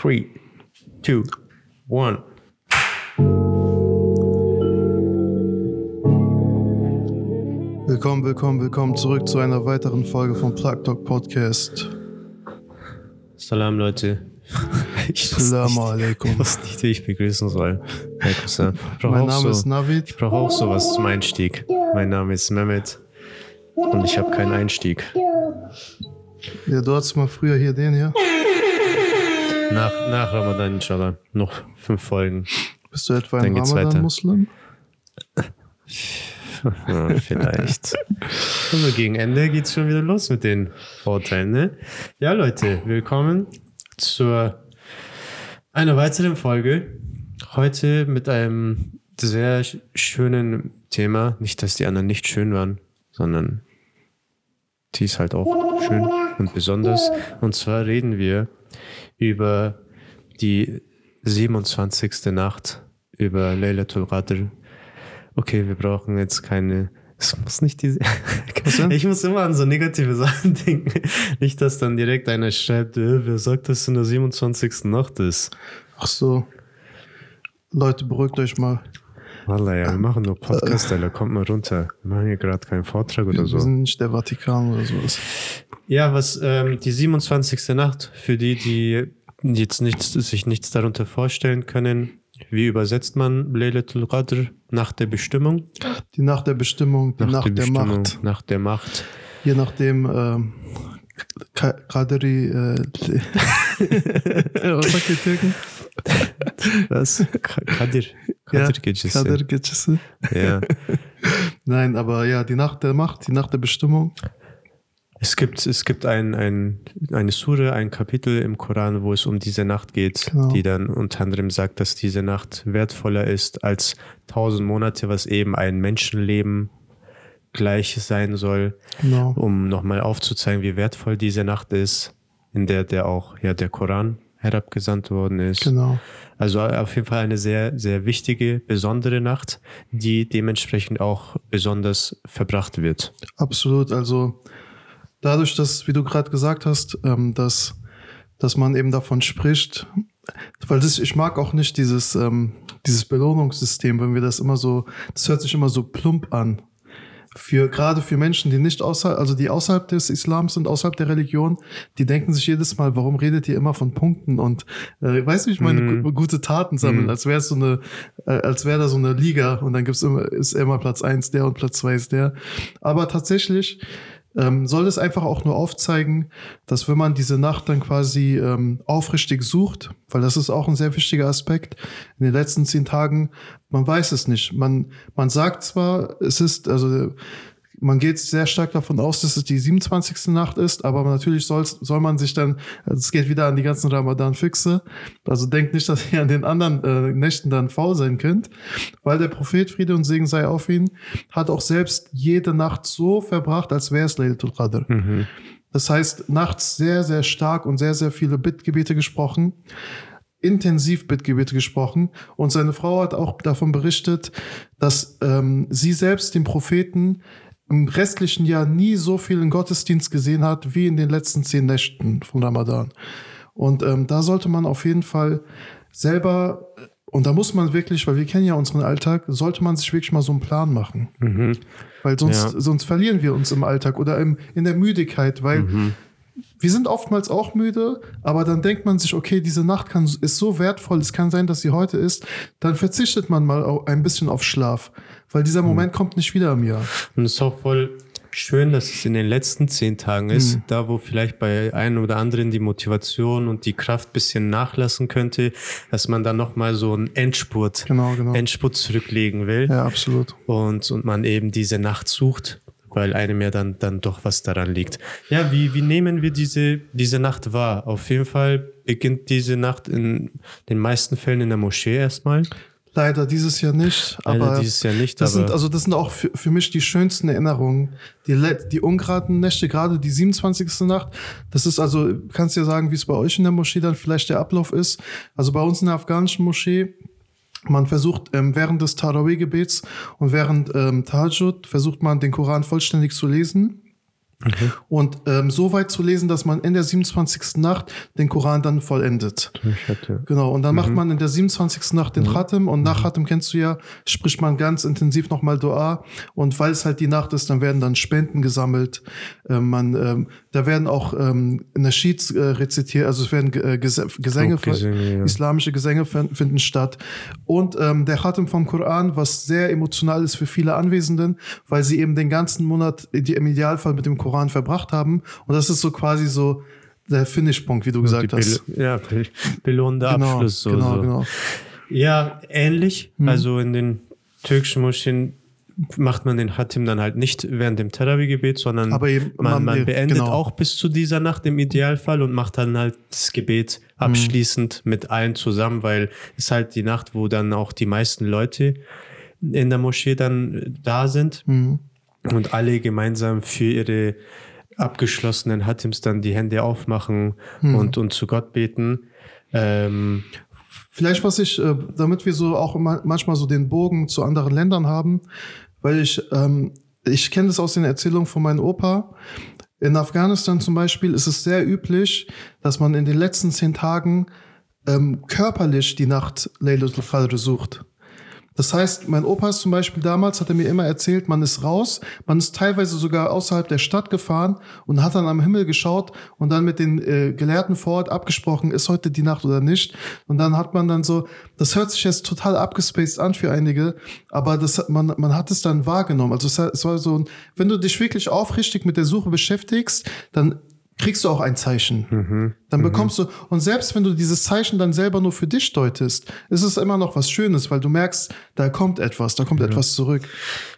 Three, two, one. Willkommen, willkommen, willkommen zurück zu einer weiteren Folge vom Plug Talk Podcast. Salam, Leute. Ich Salam alaikum. Ich wusste nicht, wie ich begrüßen soll. Mein Name so, ist Navid. Ich brauche auch sowas zum Einstieg. Mein Name ist Mehmet und ich habe keinen Einstieg. Ja, du hattest mal früher hier den hier. Nach, nach Ramadan, inshallah. Noch fünf Folgen. Bist du etwa ein Ramadan-Muslim? ja, vielleicht. Also gegen Ende geht es schon wieder los mit den Vorteilen, ne? Ja, Leute, willkommen zur einer weiteren Folge. Heute mit einem sehr schönen Thema. Nicht, dass die anderen nicht schön waren, sondern die ist halt auch schön und besonders. Und zwar reden wir über die 27. Nacht, über Laylatul Qadr. Okay, wir brauchen jetzt keine es muss nicht diese. ich muss immer an so negative Sachen denken. Nicht, dass dann direkt einer schreibt, äh, wer sagt, dass es in der 27. Nacht ist. Ach so. Leute, beruhigt euch mal. Wallah, ja, wir machen nur Podcast, Alter. Kommt mal runter. Wir machen hier gerade keinen Vortrag oder so. Wir sind nicht der Vatikan oder sowas. Ja, was ähm, die 27. Nacht, für die, die jetzt nichts, sich nichts darunter vorstellen können, wie übersetzt man Laylatul Qadr? Nacht der Bestimmung? Die Nacht der Bestimmung, die Nacht, Nacht der, der Macht. Nacht der Macht. Je nachdem, ähm, Qadri, äh, was sagt die Türken? Was? Kadir. Kadir Gecesi. Kadir Gecesi. Ja. Nein, aber ja, die Nacht der Macht, die Nacht der Bestimmung. Es gibt, es gibt ein, ein, eine Sure, ein Kapitel im Koran, wo es um diese Nacht geht, genau. die dann unter anderem sagt, dass diese Nacht wertvoller ist als tausend Monate, was eben ein Menschenleben gleich sein soll, genau. um nochmal aufzuzeigen, wie wertvoll diese Nacht ist, in der der auch ja der Koran herabgesandt worden ist. Genau. Also auf jeden Fall eine sehr, sehr wichtige, besondere Nacht, die dementsprechend auch besonders verbracht wird. Absolut. Also dadurch, dass, wie du gerade gesagt hast, ähm, dass, dass man eben davon spricht, weil das, ich mag auch nicht dieses, ähm, dieses Belohnungssystem, wenn wir das immer so, das hört sich immer so plump an für gerade für Menschen, die nicht außerhalb, also die außerhalb des Islams sind, außerhalb der Religion, die denken sich jedes Mal, warum redet ihr immer von Punkten und äh, weiß nicht, meine mm. gute Taten sammeln, mm. als wäre es so eine, äh, als wäre da so eine Liga und dann gibt's immer ist immer Platz eins der und Platz zwei ist der. Aber tatsächlich ähm, soll es einfach auch nur aufzeigen, dass wenn man diese Nacht dann quasi ähm, aufrichtig sucht, weil das ist auch ein sehr wichtiger Aspekt, in den letzten zehn Tagen, man weiß es nicht. Man, man sagt zwar, es ist, also man geht sehr stark davon aus, dass es die 27. Nacht ist, aber natürlich soll, soll man sich dann, es geht wieder an die ganzen Ramadan-Fixe, also denkt nicht, dass ihr an den anderen äh, Nächten dann faul sein könnt, weil der Prophet, Friede und Segen sei auf ihn, hat auch selbst jede Nacht so verbracht, als wäre es Laylatul Qadr. Mhm. Das heißt, nachts sehr, sehr stark und sehr, sehr viele Bittgebete gesprochen intensiv Bittgebete gesprochen und seine Frau hat auch davon berichtet, dass ähm, sie selbst den Propheten im restlichen Jahr nie so viel in Gottesdienst gesehen hat wie in den letzten zehn Nächten von Ramadan. Und ähm, da sollte man auf jeden Fall selber, und da muss man wirklich, weil wir kennen ja unseren Alltag, sollte man sich wirklich mal so einen Plan machen. Mhm. Weil sonst, ja. sonst verlieren wir uns im Alltag oder im, in der Müdigkeit, weil mhm. wir sind oftmals auch müde, aber dann denkt man sich, okay, diese Nacht kann, ist so wertvoll, es kann sein, dass sie heute ist, dann verzichtet man mal ein bisschen auf Schlaf weil dieser Moment mhm. kommt nicht wieder im Jahr. Und es ist auch voll schön, dass es in den letzten zehn Tagen ist, mhm. da wo vielleicht bei einem oder anderen die Motivation und die Kraft bisschen nachlassen könnte, dass man dann nochmal so einen Endspurt, genau, genau. Endspurt zurücklegen will. Ja, absolut. Und, und man eben diese Nacht sucht, weil einem ja dann, dann doch was daran liegt. Ja, wie, wie nehmen wir diese, diese Nacht wahr? Auf jeden Fall beginnt diese Nacht in den meisten Fällen in der Moschee erstmal. Leider dieses Jahr nicht. Leider aber dieses Jahr nicht. Das sind, also das sind auch für, für mich die schönsten Erinnerungen. Die, die ungeraden Nächte, gerade die 27. Nacht. Das ist also, kannst du ja sagen, wie es bei euch in der Moschee dann vielleicht der Ablauf ist. Also bei uns in der afghanischen Moschee, man versucht ähm, während des Tarawih-Gebets und während ähm, Tahajjud versucht man den Koran vollständig zu lesen. Mhm. Und ähm, so weit zu lesen, dass man in der 27. Nacht den Koran dann vollendet. Genau, und dann mhm. macht man in der 27. Nacht den mhm. Khatem und nach mhm. Khatem kennst du ja, spricht man ganz intensiv nochmal Dua und weil es halt die Nacht ist, dann werden dann Spenden gesammelt, äh, man, ähm, da werden auch ähm, Nasheeds äh, rezitiert, also es werden äh, Ges Gesänge, Gesänge ja. islamische Gesänge finden statt und ähm, der Khatem vom Koran, was sehr emotional ist für viele Anwesenden, weil sie eben den ganzen Monat im Idealfall mit dem Koran Koran verbracht haben. Und das ist so quasi so der Finishpunkt, wie du gesagt hast. Ja, belohnender genau, Abschluss. So, genau, so. genau. Ja, ähnlich. Hm. Also in den türkischen Moscheen macht man den Hatim dann halt nicht während dem Tarawih-Gebet, sondern eben, man, man, beendet genau. auch bis zu dieser Nacht im Idealfall und macht dann halt das Gebet abschließend mhm. mit allen zusammen, weil es halt die Nacht, wo dann auch die meisten Leute in der Moschee dann da sind. Mhm und alle gemeinsam für ihre abgeschlossenen Hatims dann die Hände aufmachen hm. und, und zu Gott beten. Ähm, Vielleicht was ich, äh, damit wir so auch manchmal so den Bogen zu anderen Ländern haben, weil ich, ähm, ich kenne das aus den Erzählungen von meinem Opa. In Afghanistan zum Beispiel ist es sehr üblich, dass man in den letzten zehn Tagen ähm, körperlich die Nacht Laylatul Qadr sucht. Das heißt, mein Opa ist zum Beispiel damals, hat er mir immer erzählt, man ist raus, man ist teilweise sogar außerhalb der Stadt gefahren und hat dann am Himmel geschaut und dann mit den äh, Gelehrten vor Ort abgesprochen, ist heute die Nacht oder nicht. Und dann hat man dann so, das hört sich jetzt total abgespaced an für einige, aber das, man, man hat es dann wahrgenommen. Also es, es war so, wenn du dich wirklich aufrichtig mit der Suche beschäftigst, dann kriegst du auch ein Zeichen. Mhm. Dann mhm. bekommst mhm. du, und selbst wenn du dieses Zeichen dann selber nur für dich deutest, ist es immer noch was Schönes, weil du merkst, da kommt etwas, da kommt ja. etwas zurück.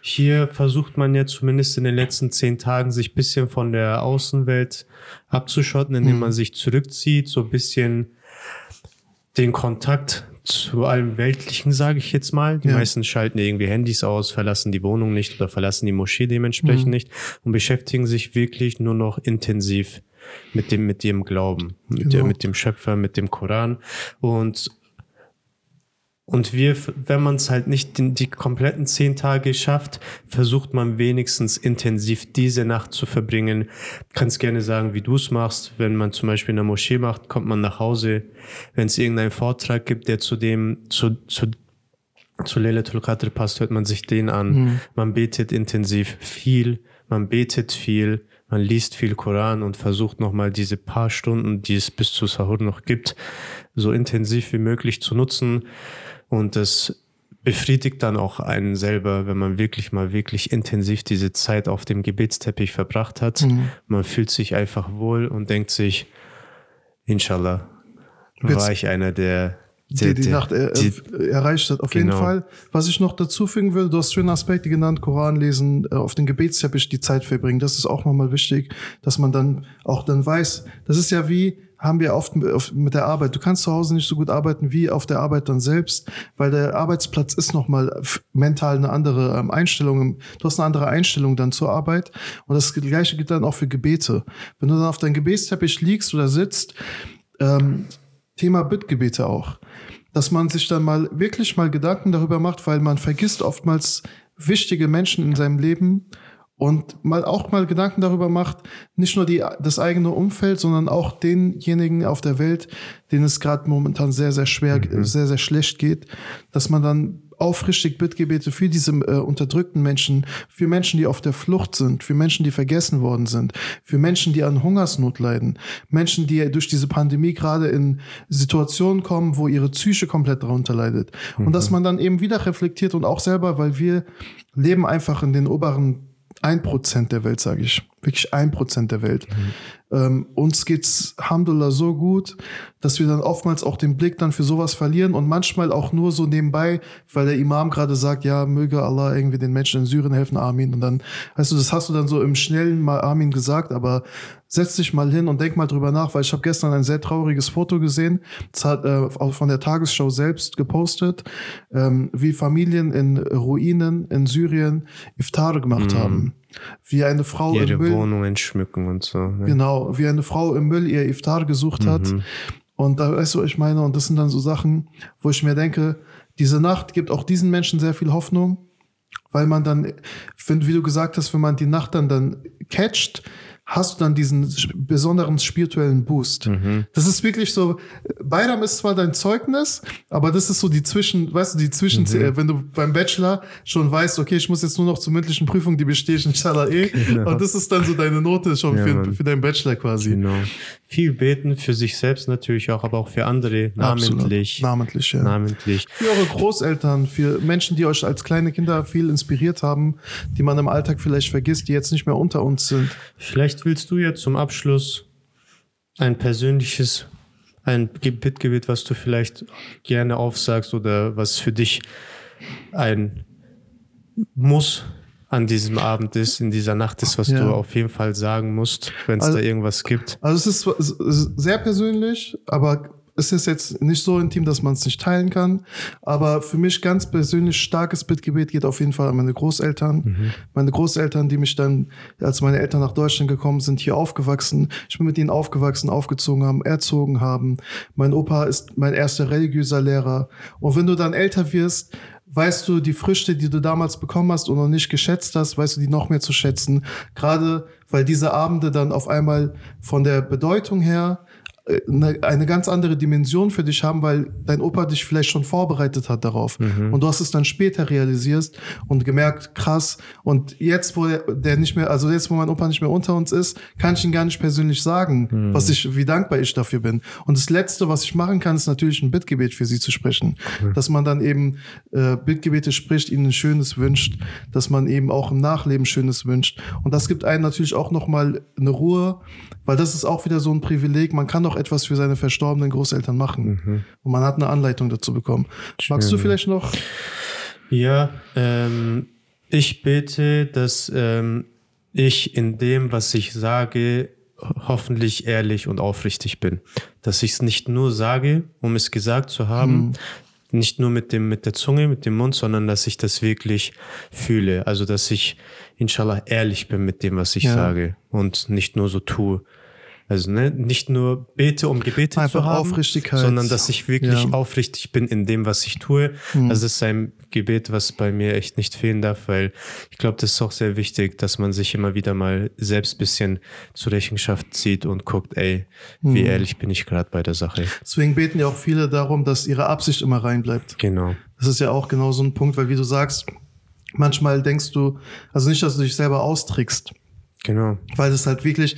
Hier versucht man ja zumindest in den letzten zehn Tagen sich bisschen von der Außenwelt abzuschotten, indem mhm. man sich zurückzieht, so ein bisschen den Kontakt zu allem Weltlichen, sage ich jetzt mal. Die ja. meisten schalten irgendwie Handys aus, verlassen die Wohnung nicht oder verlassen die Moschee dementsprechend mhm. nicht und beschäftigen sich wirklich nur noch intensiv mit dem, mit dem Glauben, mit, genau. mit dem Schöpfer, mit dem Koran. Und, und wir, wenn man es halt nicht die, die kompletten zehn Tage schafft, versucht man wenigstens intensiv diese Nacht zu verbringen. Kannst gerne sagen, wie du es machst. Wenn man zum Beispiel in der Moschee macht, kommt man nach Hause. Wenn es irgendeinen Vortrag gibt, der zu dem, zu, zu zu Lelatul Qadr passt, hört man sich den an. Mhm. Man betet intensiv viel, man betet viel, man liest viel Koran und versucht nochmal diese paar Stunden, die es bis zu Sahur noch gibt, so intensiv wie möglich zu nutzen. Und das befriedigt dann auch einen selber, wenn man wirklich mal wirklich intensiv diese Zeit auf dem Gebetsteppich verbracht hat. Mhm. Man fühlt sich einfach wohl und denkt sich, Inshallah, war ich einer der die, die Nacht er, die, erreicht hat. Auf genau. jeden Fall. Was ich noch dazu fügen will, du hast schöne Aspekte genannt, Koran lesen, äh, auf den Gebetsteppich die Zeit verbringen. Das ist auch nochmal wichtig, dass man dann auch dann weiß, das ist ja wie, haben wir oft mit der Arbeit. Du kannst zu Hause nicht so gut arbeiten wie auf der Arbeit dann selbst, weil der Arbeitsplatz ist nochmal mental eine andere ähm, Einstellung. Du hast eine andere Einstellung dann zur Arbeit. Und das Gleiche gilt dann auch für Gebete. Wenn du dann auf deinem Gebetsteppich liegst oder sitzt, ähm, Thema Bittgebete auch. Dass man sich dann mal wirklich mal Gedanken darüber macht, weil man vergisst oftmals wichtige Menschen in seinem Leben und mal auch mal Gedanken darüber macht, nicht nur die, das eigene Umfeld, sondern auch denjenigen auf der Welt, denen es gerade momentan sehr, sehr schwer, mhm. sehr, sehr schlecht geht, dass man dann aufrichtig Bittgebete für diese äh, unterdrückten Menschen, für Menschen, die auf der Flucht sind, für Menschen, die vergessen worden sind, für Menschen, die an Hungersnot leiden, Menschen, die durch diese Pandemie gerade in Situationen kommen, wo ihre Psyche komplett darunter leidet. Mhm. Und dass mhm. man dann eben wieder reflektiert und auch selber, weil wir leben einfach in den oberen ein Prozent der Welt, sage ich. Wirklich ein Prozent der Welt. Mhm. Ähm, uns geht's, Alhamdulillah, so gut, dass wir dann oftmals auch den Blick dann für sowas verlieren und manchmal auch nur so nebenbei, weil der Imam gerade sagt, ja, möge Allah irgendwie den Menschen in Syrien helfen, Amin. Und dann, weißt du, das hast du dann so im Schnellen mal Amin gesagt, aber setz dich mal hin und denk mal drüber nach, weil ich habe gestern ein sehr trauriges Foto gesehen, das hat äh, von der Tagesschau selbst gepostet, ähm, wie Familien in Ruinen in Syrien Iftar gemacht mhm. haben. Wie eine Frau Ihre im Müll, Wohnungen schmücken und so. Ne? Genau, wie eine Frau im Müll ihr Iftar gesucht mhm. hat und da weißt du, was ich meine, und das sind dann so Sachen, wo ich mir denke, diese Nacht gibt auch diesen Menschen sehr viel Hoffnung, weil man dann, wenn, wie du gesagt hast, wenn man die Nacht dann dann catcht, hast du dann diesen besonderen spirituellen Boost. Mhm. Das ist wirklich so, Bayram ist zwar dein Zeugnis, aber das ist so die Zwischen, weißt du, die Zwischen, Mhm. äh, wenn du beim Bachelor schon weißt, okay, ich muss jetzt nur noch zur mündlichen Prüfung, die bestehe ich inshallah eh. Genau. Und das ist dann so deine Note schon Ja, für, für deinen Bachelor quasi. Genau. Viel beten für sich selbst natürlich auch, aber auch für andere, namentlich. Absolut. Namentlich, ja. Namentlich. Für eure Großeltern, für Menschen, die euch als kleine Kinder viel inspiriert haben, die man im Alltag vielleicht vergisst, die jetzt nicht mehr unter uns sind. Vielleicht willst du jetzt zum Abschluss ein persönliches, ein Bittgebet, was du vielleicht gerne aufsagst oder was für dich ein Muss an diesem Abend ist, in dieser Nacht ist, was Ja. du auf jeden Fall sagen musst, wenn es Also- da irgendwas gibt. Also es ist, es ist sehr persönlich, aber es ist jetzt nicht so intim, dass man es nicht teilen kann. Aber für mich ganz persönlich starkes Bittgebet geht auf jeden Fall an meine Großeltern. Meine Großeltern, die mich dann, als meine Eltern nach Deutschland gekommen sind, hier aufgewachsen. Ich bin mit ihnen aufgewachsen, aufgezogen haben, erzogen haben. Mein Opa ist mein erster religiöser Lehrer. Und wenn du dann älter wirst, weißt du die Früchte, die du damals bekommen hast und noch nicht geschätzt hast, weißt du die noch mehr zu schätzen. Gerade weil diese Abende dann auf einmal von der Bedeutung her eine, eine ganz andere Dimension für dich haben, weil dein Opa dich vielleicht schon vorbereitet hat darauf. Und du hast es dann später realisiert und gemerkt, krass. Und jetzt, wo der, nicht mehr, also jetzt, wo mein Opa nicht mehr unter uns ist, kann ich ihn gar nicht persönlich sagen, was ich, wie dankbar ich dafür bin. Und das Letzte, was ich machen kann, ist natürlich ein Bittgebet für sie zu sprechen. Dass man dann eben äh, Bittgebete spricht, ihnen ein Schönes wünscht, dass man eben auch im Nachleben Schönes wünscht. Und das gibt einem natürlich auch nochmal eine Ruhe, weil das ist auch wieder so ein Privileg. Man kann doch etwas für seine verstorbenen Großeltern machen. Und man hat eine Anleitung dazu bekommen. Magst du vielleicht noch? Ja, ähm, ich bete, dass ähm, ich in dem, was ich sage, hoffentlich ehrlich und aufrichtig bin. Dass ich es nicht nur sage, um es gesagt zu haben, nicht nur mit dem mit der Zunge, mit dem Mund, sondern dass ich das wirklich fühle. Also dass ich inshallah ehrlich bin mit dem, was ich Ja. sage und nicht nur so tue. Also ne, nicht nur bete, um Gebete Einfach zu haben, Aufrichtigkeit. sondern dass ich wirklich Ja. aufrichtig bin in dem, was ich tue. Mhm. Das ist ein Gebet, was bei mir echt nicht fehlen darf, weil ich glaube, das ist auch sehr wichtig, dass man sich immer wieder mal selbst bisschen zur Rechenschaft zieht und guckt, ey, Mhm. wie ehrlich bin ich gerade bei der Sache. Deswegen beten ja auch viele darum, dass ihre Absicht immer rein bleibt. Genau. Das ist ja auch genau so ein Punkt, weil wie du sagst, manchmal denkst du, also nicht, dass du dich selber austrickst, Genau. weil das halt wirklich,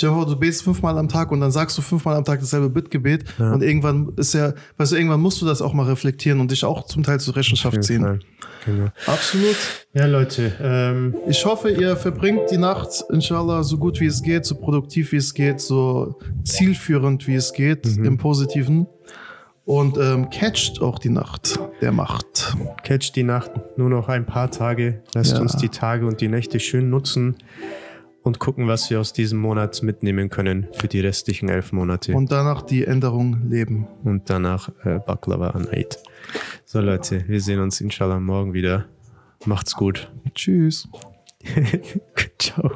du betest fünfmal am Tag und dann sagst du fünfmal am Tag dasselbe Bittgebet und irgendwann ist ja, weißt du, irgendwann musst du das auch mal reflektieren und dich auch zum Teil zur Rechenschaft ziehen. Fall. Genau. Absolut. Ja, Leute, ähm, Ich hoffe, ihr verbringt die Nacht, inshallah, so gut wie es geht, so produktiv wie es geht, so zielführend wie es geht, im Positiven. Und ähm, catcht auch die Nacht der Macht. catch die Nacht, nur noch ein paar Tage. Lasst Ja. uns die Tage und die Nächte schön nutzen und gucken, was wir aus diesem Monat mitnehmen können für die restlichen elf Monate. Und danach die Änderung leben. und danach äh, Baklava an Eid. So Leute, wir sehen uns inshallah morgen wieder. Macht's gut. Tschüss. Ciao.